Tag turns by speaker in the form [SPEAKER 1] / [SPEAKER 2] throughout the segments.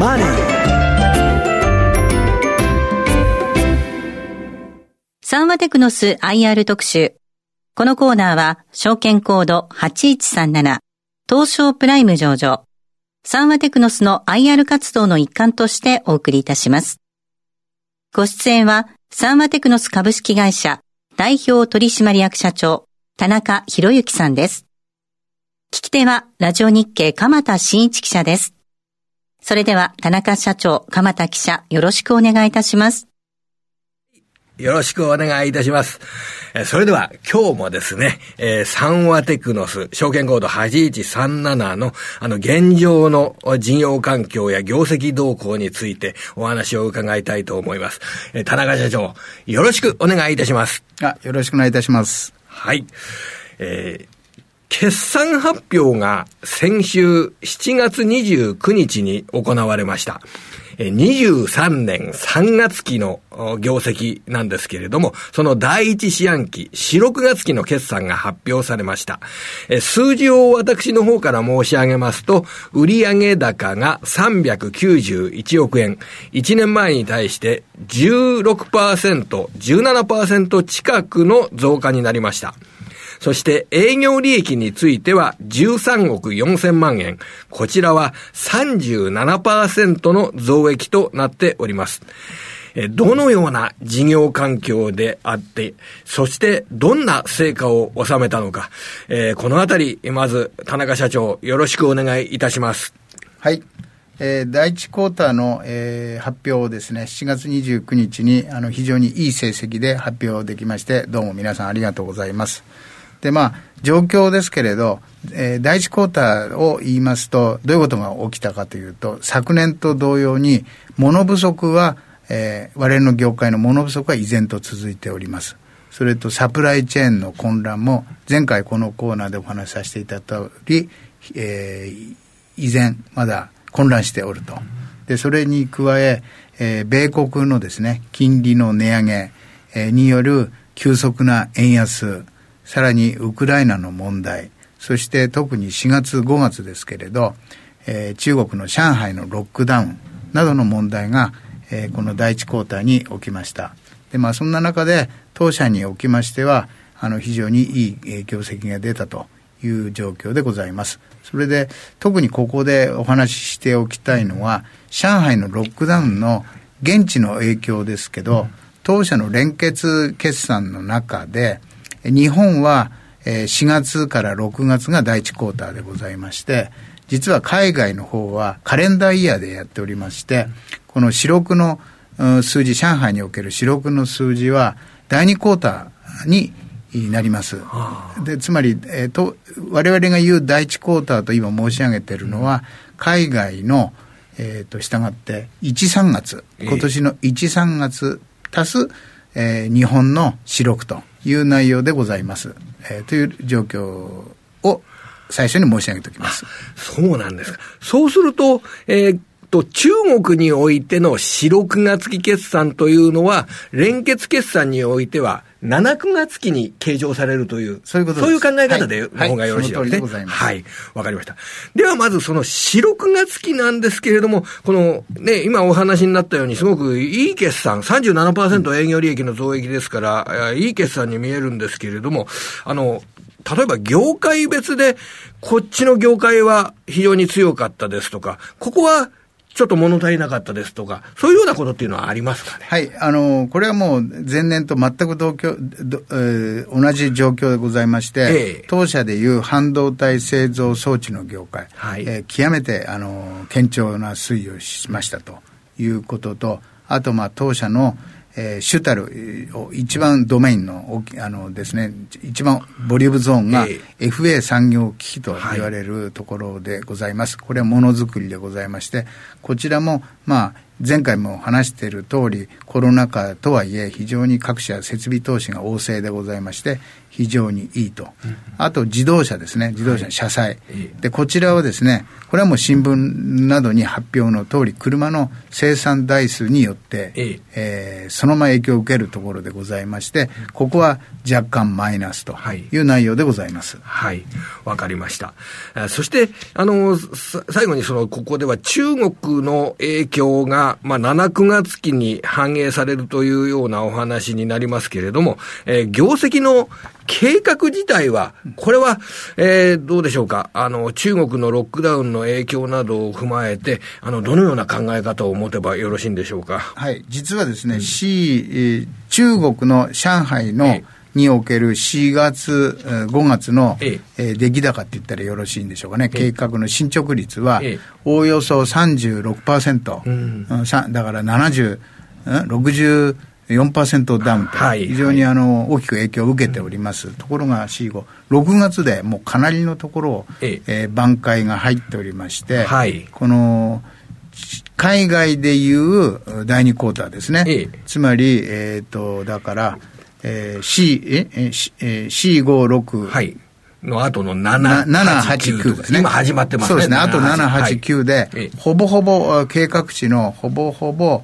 [SPEAKER 1] マネー」
[SPEAKER 2] サンワテクノス IR 特集。このコーナーは、証券コード8137、東証プライム上場。サンワテクノスの IR 活動の一環としてお送りいたします。ご出演は、サンワテクノス株式会社代表取締役社長、田中博之さんです。聞き手は、ラジオ日経鎌田新一記者です。それでは、田中社長、鎌田記者、よろしくお願いいたします。
[SPEAKER 3] よろしくお願いいたします。それでは今日もですね、えー、サンワテクノス、証券コード8137のあの現状の事業環境や業績動向についてお話を伺いたいと思います。えー、田中社長、よろしくお願いいたします。
[SPEAKER 4] あ、よろしくお願いいたします。
[SPEAKER 3] はい。えー決算発表が先週7月29日に行われました。23年3月期の業績なんですけれども、その第一四半期、4、6月期の決算が発表されました。数字を私の方から申し上げますと、売上高が391億円、1年前に対して16%、17%近くの増加になりました。そして営業利益については13億4000万円。こちらは37%の増益となっております。どのような事業環境であって、そしてどんな成果を収めたのか、えー、このあたり、まず田中社長、よろしくお願いいたします。
[SPEAKER 4] はい。えー、第1クォーターの、えー、発表をですね、7月29日にあの非常にいい成績で発表できまして、どうも皆さんありがとうございます。で、まあ、状況ですけれど、えー、第一クォーターを言いますと、どういうことが起きたかというと、昨年と同様に、物不足は、えー、我々の業界の物不足は依然と続いております。それとサプライチェーンの混乱も、前回このコーナーでお話しさせていただいた通り、えー、依然まだ混乱しておると。で、それに加え、えー、米国のですね、金利の値上げ、えー、による急速な円安、さらにウクライナの問題、そして特に4月5月ですけれど、えー、中国の上海のロックダウンなどの問題が、えー、この第一クォーターに起きました。で、まあそんな中で当社におきましては、あの非常にいい業績が出たという状況でございます。それで特にここでお話ししておきたいのは、上海のロックダウンの現地の影響ですけど、当社の連結決算の中で、日本は4月から6月が第1クォーターでございまして、実は海外の方はカレンダーイヤーでやっておりまして、この四六の数字、上海における四六の数字は第2クォーターになります。で、つまり、えー、と、我々が言う第1クォーターと今申し上げているのは、海外の、えっ、ー、と、従って、1、3月、今年の1、3月足す、えー、日本の四六という内容でございます。えー、という状況を最初に申し上げておきます。
[SPEAKER 3] そうなんですか。そうすると、えー、と、中国においての4、6月期決算というのは、連結決算においては、7、9月期に計上されるという、
[SPEAKER 4] そういうこと
[SPEAKER 3] そういう考え方で、の方がよろしいですね。はい。わ、かりました。では、まずその4、6月期なんですけれども、この、ね、今お話になったように、すごくいい決算、37%営業利益の増益ですから、いい決算に見えるんですけれども、あの、例えば業界別で、こっちの業界は非常に強かったですとか、ここはちょっと物足りなかったですとか、そういうようなことっていうのはありますかね？
[SPEAKER 4] はい。あの、これはもう前年と全く同居、えー、同じ状況でございまして、えー、当社でいう半導体製造装置の業界、はい、えー、極めて、あの、堅調な推移をしましたということと、あと、まあ、当社の、えー、主たる一番ドメインのあのですね一番ボリュームゾーンが FA 産業機器と言われるところでございます、これはものづくりでございましてこちらもまあ前回も話している通り、コロナ禍とはいえ、非常に各社設備投資が旺盛でございまして、非常にいいと。あと、自動車ですね、自動車の車載。で、こちらはですね、これはもう新聞などに発表の通り、車の生産台数によって、ええー、そのまま影響を受けるところでございまして、ここは若干マイナスという内容でございます。
[SPEAKER 3] はい、わ、はい、かりました。そして、あの、最後にその、ここでは中国の影響が、まあ、7、9月期に反映されるというようなお話になりますけれども、えー、業績の計画自体は、これは、えー、どうでしょうか？あの、中国のロックダウンの影響などを踏まえて、あの、どのような考え方を持てばよろしいんでしょうか？
[SPEAKER 4] はい。実はですね、うん、C、えー、中国の上海の、えーにおける4月、5月の、ええ。出来高って言ったらよろしいんでしょうかね、計画の進捗率は、おおよそ36%、うん、だから70、60、4%ダウンと、非常にあの大きく影響を受けております、ところが C5、6月でもうかなりのところを、ええ。挽回が入っておりまして、はい、この海外でいう第2クォーターですね、ええ、つまり、えーと、だから、えー、C、ええ C56、
[SPEAKER 3] はい、の後の7、7 8、9ですね。今始まってますね。
[SPEAKER 4] そうですね。あと7、8、9で、はい、ほぼほぼ計画値のほぼほぼ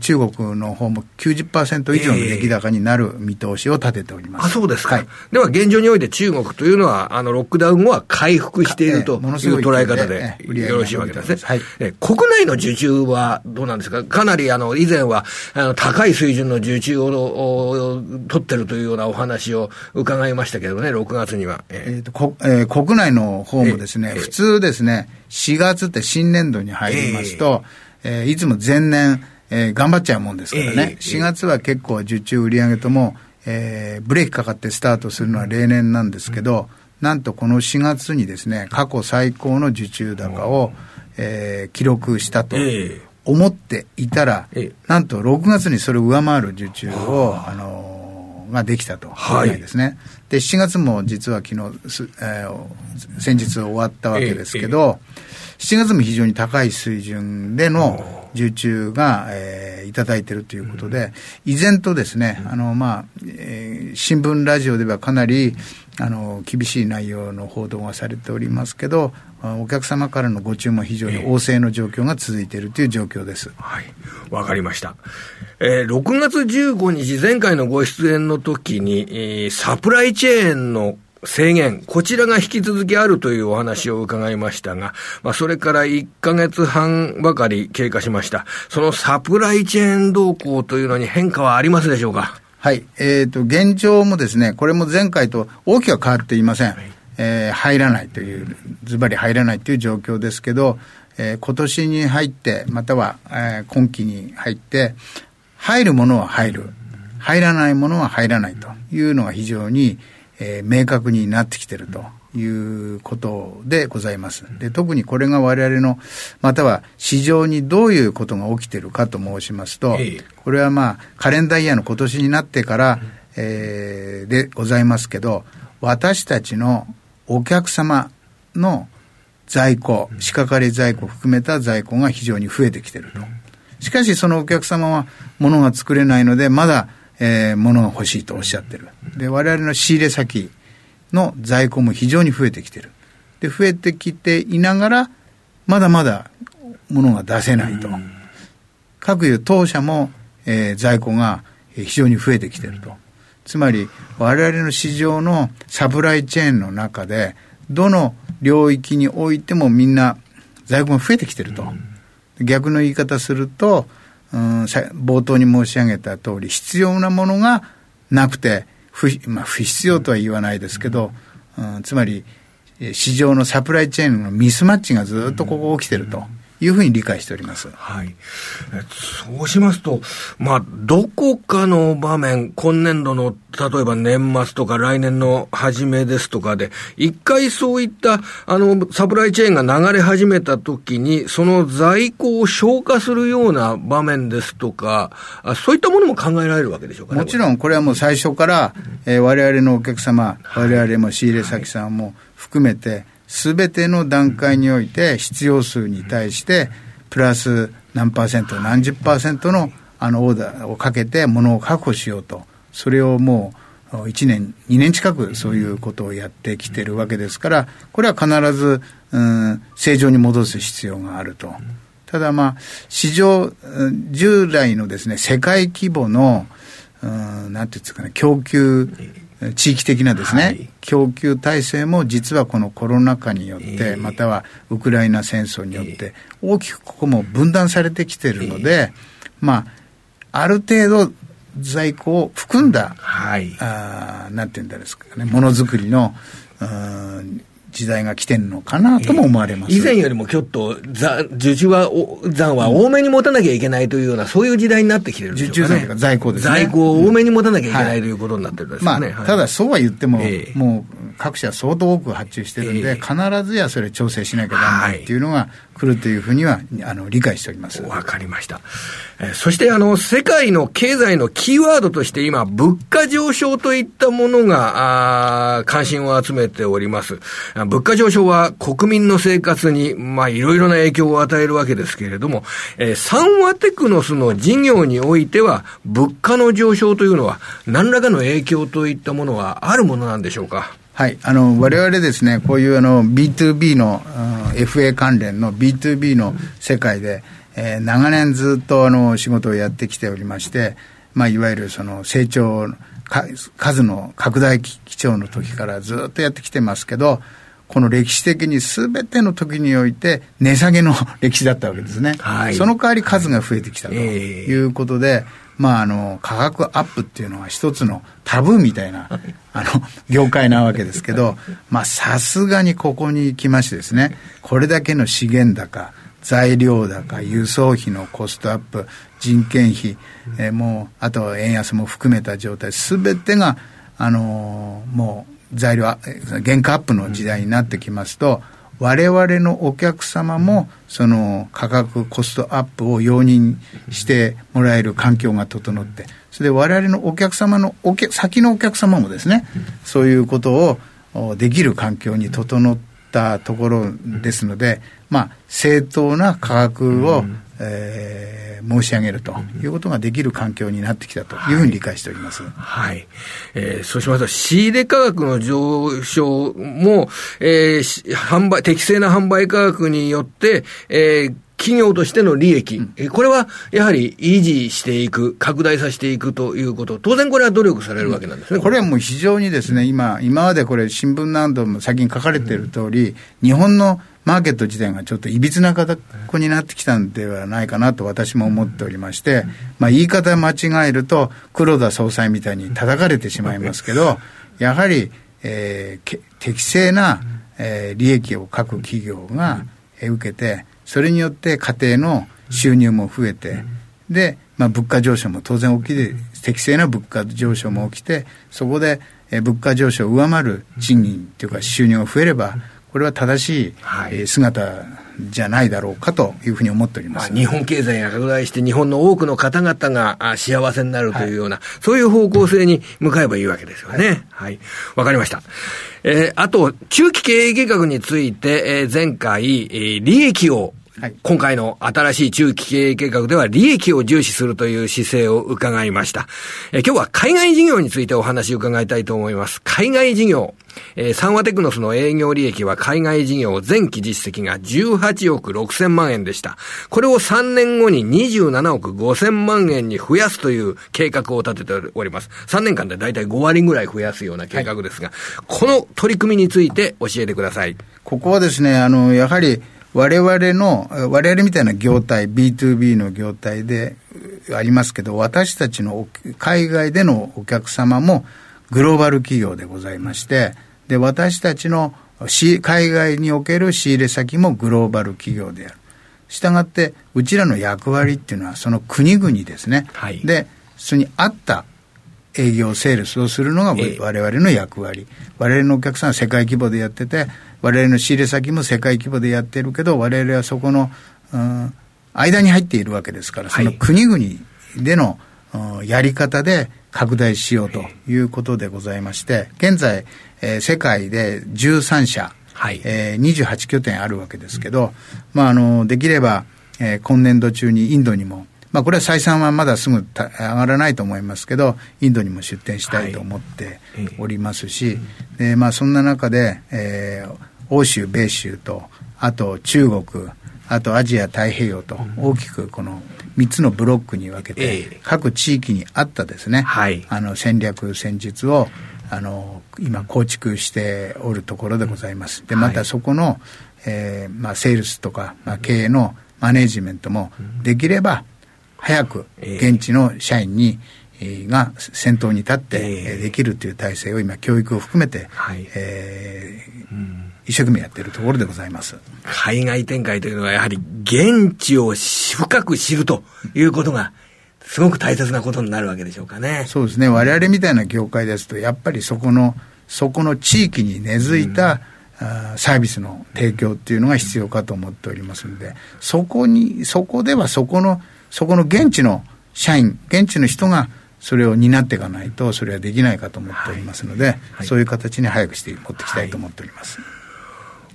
[SPEAKER 4] 中国の方も90%以上の出来高になる見通しを立てております。
[SPEAKER 3] あ、そうですか。はい、では、現状において中国というのは、あの、ロックダウン後は回復しているという捉え方でよろしいわけですね。はい、国内の受注はどうなんですか？かなり、あの、以前は、あの、高い水準の受注を取ってるというようなお話を伺いましたけどね、6月には。
[SPEAKER 4] えー、とこえー、国内の方もですね、普通ですね、4月って新年度に入りますと、えー、いつも前年、えー、頑張っちゃうもんですからね、えー、4月は結構受注売上とも、えー、ブレーキかかってスタートするのは例年なんですけど、うん、なんとこの4月にですね、過去最高の受注高を、えー、記録したと。思っていたら、なんと6月にそれを上回る受注を、あ。のー、ができたと、はい、ですね。で、7月も実は昨日、えー、先日終わったわけですけど、7月も非常に高い水準での受注が、えー、いただいているということで、依然とですね、あの、まあ、えー、新聞、ラジオではかなり、あの、厳しい内容の報道がされておりますけど、お客様からのご注文非常に旺盛の状況が続いているという状況です。
[SPEAKER 3] はい。わかりました。えー、6月15日、前回のご出演の時に、えー、サプライチェーンの制限、こちらが引き続きあるというお話を伺いましたが、まあ、それから1ヶ月半ばかり経過しました。そのサプライチェーン動向というのに変化はありますでしょうか？
[SPEAKER 4] はい。えっ、ー、と、現状もですね、これも前回と大きくは変わっていません。はい、えー、入らないという、ズバリ入らないという状況ですけど、えー、今年に入って、または、えー、今期に入って、入るものは入る。入らないものは入らないというのが非常に、えー、明確になってきてるということでございます。で、特にこれが我々の、または市場にどういうことが起きてるかと申しますと、これはまあ、カレンダーイヤーの今年になってから、えー、でございますけど、私たちのお客様の在庫、仕掛かり在庫含めた在庫が非常に増えてきてると。しかしそのお客様は物が作れないので、まだえー、物が欲しいとおっしゃってる。で、我々の仕入れ先の在庫も非常に増えてきてる。で、増えてきていながら、まだまだ物が出せないと。各いう当社も、えー、在庫が非常に増えてきてると。つまり、我々の市場のサプライチェーンの中で、どの領域においてもみんな在庫が増えてきてると。逆の言い方すると、うん、冒頭に申し上げた通り、必要なものがなくて、不,、まあ、不必要とは言わないですけど、うん、つまり、市場のサプライチェーンのミスマッチがずっとここ起きてると。いうふうに理解しております。
[SPEAKER 3] はい。そうしますと、まあ、どこかの場面、今年度の、例えば年末とか来年の初めですとかで、一回そういった、あの、サプライチェーンが流れ始めた時に、その在庫を消化するような場面ですとか、あそういったものも考えられるわけでしょうか、
[SPEAKER 4] ね、もちろん、これはもう最初から、えー、我々のお客様、我々も仕入れ先さんも含めて、すべての段階において必要数に対してプラス何パーセント、何十パーセントのあのオーダーをかけて物を確保しようと、それをもう1年、2年近くそういうことをやってきてるわけですから、これは必ず、うん、正常に戻す必要があると。ただまあ、市場、従来のですね、世界規模の、うん、なんていうんですかね、供給、地域的なですね、はい、供給体制も実はこのコロナ禍によって、またはウクライナ戦争によって、大きくここも分断されてきているので、まあ、ある程度在庫を含んだ、はい、あなんていうんですかね、ものづくりの、うん時代が来てるのかなとも思われます、
[SPEAKER 3] 以前よりもちょっと、受注は、残は多めに持たなきゃいけないというような、そういう時代になってきてるんで
[SPEAKER 4] しょうか、ね、受注在庫です
[SPEAKER 3] ね。在庫を多めに持たなきゃいけないということになってるんですね。
[SPEAKER 4] まあ、ただそうは言っても、えー、もう各社相当多く発注してるんで、えー、必ずやそれ調整しなきゃダメないっていうのが来るというふうには、あの、理解しております。
[SPEAKER 3] わかりました。えー、そして、あの、世界の経済のキーワードとして今、物価上昇といったものが、あ関心を集めております。物価上昇は国民の生活に、まあ、いろいろな影響を与えるわけですけれども、えー、サンワテクノスの事業においては、物価の上昇というのは、何らかの影響といったものはあるものなんでしょうか？
[SPEAKER 4] はい、あの我々ですね、こういうあの B2B の、うん、FA 関連の B2B の世界で、えー、長年ずっとあの仕事をやってきておりまして、まあ、いわゆるその成長数の拡大基調の時からずっとやってきてますけど、この歴史的にすべての時において値下げの歴史だったわけですね。はい、その代わり数が増えてきたということで、まあ、あの、価格アップっていうのは一つのタブーみたいな、あの、業界なわけですけど、まあ、さすがにここに来ましてですね、これだけの資源高、材料高、輸送費のコストアップ、人件費、えー、もう、あとは円安も含めた状態、すべてが、あのー、もう、材料、原価アップの時代になってきますと、我々のお客様もその価格コストアップを容認してもらえる環境が整ってそれで我々のお客様のお客先のお客様もですねそういうことをできる環境に整ったところですのでまあ正当な価格を、えー、申し上げるということができる環境になってきたというふうに理解しております。はい。
[SPEAKER 3] はい、えー、そうしますと、仕入れ価格の上昇も、えー、販売、適正な販売価格によって、えー、企業としての利益、うん、これはやはり維持していく、拡大させていくということ、当然これは努力されるわけなんですね。
[SPEAKER 4] これはもう非常にですね、今、今までこれ新聞なども先に書かれている通り、うん、日本のマーケット自体がちょっといびつな形になってきたんではないかなと私も思っておりまして、まあ、言い方間違えると黒田総裁みたいに叩かれてしまいますけど、やはり、えー、適正な、えー、利益を各企業が、えー、受けて、それによって家庭の収入も増えて、で、まあ、物価上昇も当然起きて、適正な物価上昇も起きて、そこで、え物価上昇を上回る賃金というか収入が増えれば、これは正しい、はい、姿じゃないだろうかというふうに思っております、
[SPEAKER 3] 日本経済が拡大して、日本の多くの方々が幸せになるというような、はい、そういう方向性に向かえばいいわけですよね。はい。わ、はい、かりました。えー、あと、中期経営計画について、えー、前回、えー、利益をはい、今回の新しい中期経営計画では利益を重視するという姿勢を伺いました。え今日は海外事業についてお話を伺いたいと思います。海外事業。えー、サンワテクノスの営業利益は海外事業前期実績が18億6千万円でした。これを3年後に27億5千万円に増やすという計画を立てております。3年間でだいたい5割ぐらい増やすような計画ですが、はい、この取り組みについて教えてください。
[SPEAKER 4] ここはですね、あの、やはり、我々の、我々みたいな業態、B2B の業態でありますけど、私たちの海外でのお客様もグローバル企業でございまして、で、私たちの海外における仕入れ先もグローバル企業である。したがって、うちらの役割っていうのは、その国々ですね。はい、で、それに合った営業、セールスをするのが我々の役割。我々のお客さんは世界規模でやってて、我々の仕入れ先も世界規模でやってるけど、我々はそこの、うん、間に入っているわけですから、その国々での、うん、やり方で拡大しようということでございまして、現在、えー、世界で13社、はい。えー、28拠点あるわけですけど、まあ、あのできれば、えー、今年度中にインドにもまあ、これは採算はまだすぐ上がらないと思いますけど、インドにも出店したいと思っておりますし、はい、でまあ、そんな中で、えー、欧州、米州と、あと中国、あとアジア太平洋と大きくこの3つのブロックに分けて、各地域に合ったですね、はい、あの戦略、戦術をあの今構築しておるところでございます。で、またそこの、えーまあ、セールスとか、まあ、経営のマネジメントもできれば早く現地の社員に、が先頭に立ってできるという体制を今教育を含めて、はい、えー、うん一生懸命やっているところでございます。
[SPEAKER 3] 海外展開というのはやはり現地を深く知るということがすごく大切なことになるわけでしょうかね。
[SPEAKER 4] そうですね。我々みたいな業界ですと、やっぱりそこの、そこの地域に根付いた、うん、サービスの提供っていうのが必要かと思っておりますので、そこに、そこではそこの、そこの現地の社員、現地の人がそれを担っていかないと、それはできないかと思っておりますので、はいはい、そういう形に早くして持っていきたいと思っております。はい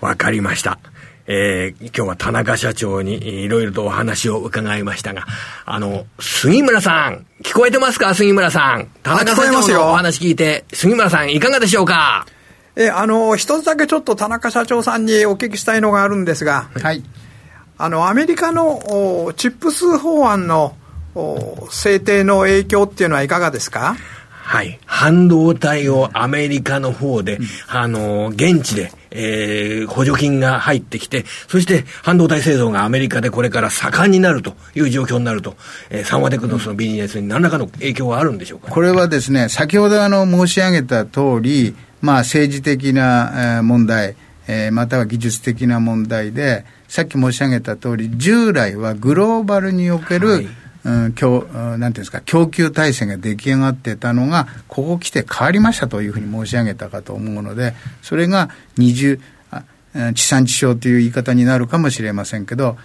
[SPEAKER 3] わかりました。えー、今日は田中社長にいろいろとお話を伺いましたが、あの、杉村さん、聞こえてますか？杉村さん。田中社長のお話聞いて、杉村さんいかがでしょうか？
[SPEAKER 1] え、あの、一つだけちょっと田中社長さんにお聞きしたいのがあるんですが、はい。あの、アメリカのチップス法案の制定の影響っていうのはいかがですか？
[SPEAKER 3] はい。半導体をアメリカの方で、うん、あの、現地で、えー、補助金が入ってきて、そして半導体製造がアメリカでこれから盛んになるという状況になると、えー、サンワテクノスのビジネスに何らかの影響はあるんでしょうか、
[SPEAKER 4] これはですね、先ほどあの申し上げた通り、まあ政治的な問題、えー、または技術的な問題で、さっき申し上げた通り、従来はグローバルにおける、はいうん、供なんていうんですか、供給体制が出来上がってたのが、ここ来て変わりましたというふうに申し上げたかと思うので、それが二重、地産地消という言い方になるかもしれませんけど、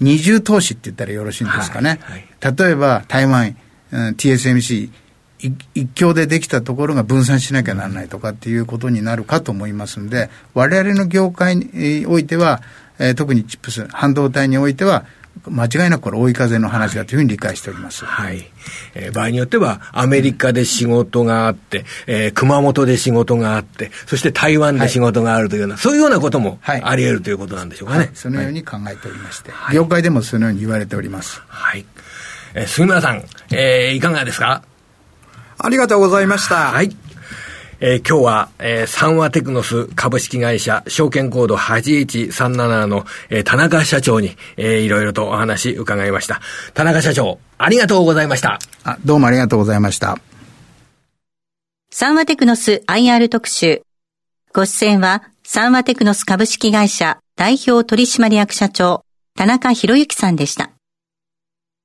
[SPEAKER 4] 二重投資って言ったらよろしいんですかね。はいはい、例えば、台湾、うん、TSMC、一強でできたところが分散しなきゃならないとかっていうことになるかと思いますんで、我々の業界においては、えー、特にチップス、半導体においては、間違いなくこれ追い風の話だというふうに理解しております。
[SPEAKER 3] はい。えー、場合によっては、アメリカで仕事があって、えー、熊本で仕事があって、そして台湾で仕事があるというような、はい、そういうようなこともあり得るということなんでしょうかね。はい、
[SPEAKER 4] そのように考えておりまして、はい、業界でもそのように言われております。
[SPEAKER 3] はい。えー、杉村さん、えー、いかがですか？
[SPEAKER 1] ありがとうございました。
[SPEAKER 3] はい。えー、今日は、えー、三和テクノス株式会社証券コード8137の、えー、田中社長に、えー、いろいろとお話伺いました。田中社長、ありがとうございました。
[SPEAKER 4] あ、どうもありがとうございました。
[SPEAKER 2] 三和テクノス IR 特集。ご出演は、三和テクノス株式会社代表取締役社長、田中博之さんでした。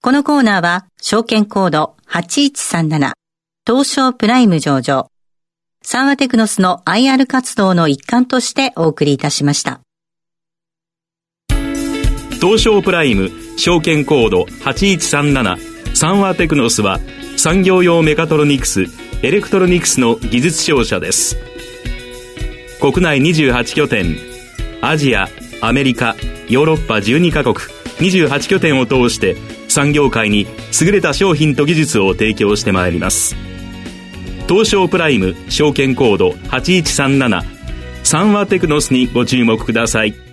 [SPEAKER 2] このコーナーは、証券コード8137、東証プライム上場。サンワテクノスの IR 活動の一環としてお送りいたしました。
[SPEAKER 5] 東証プライム証券コード8137サンワテクノスは産業用メカトロニクスエレクトロニクスの技術商社です。国内28拠点アジアアメリカヨーロッパ12カ国28拠点を通して産業界に優れた商品と技術を提供してまいります。東証プライム証券コード8137サンワテクノスにご注目ください。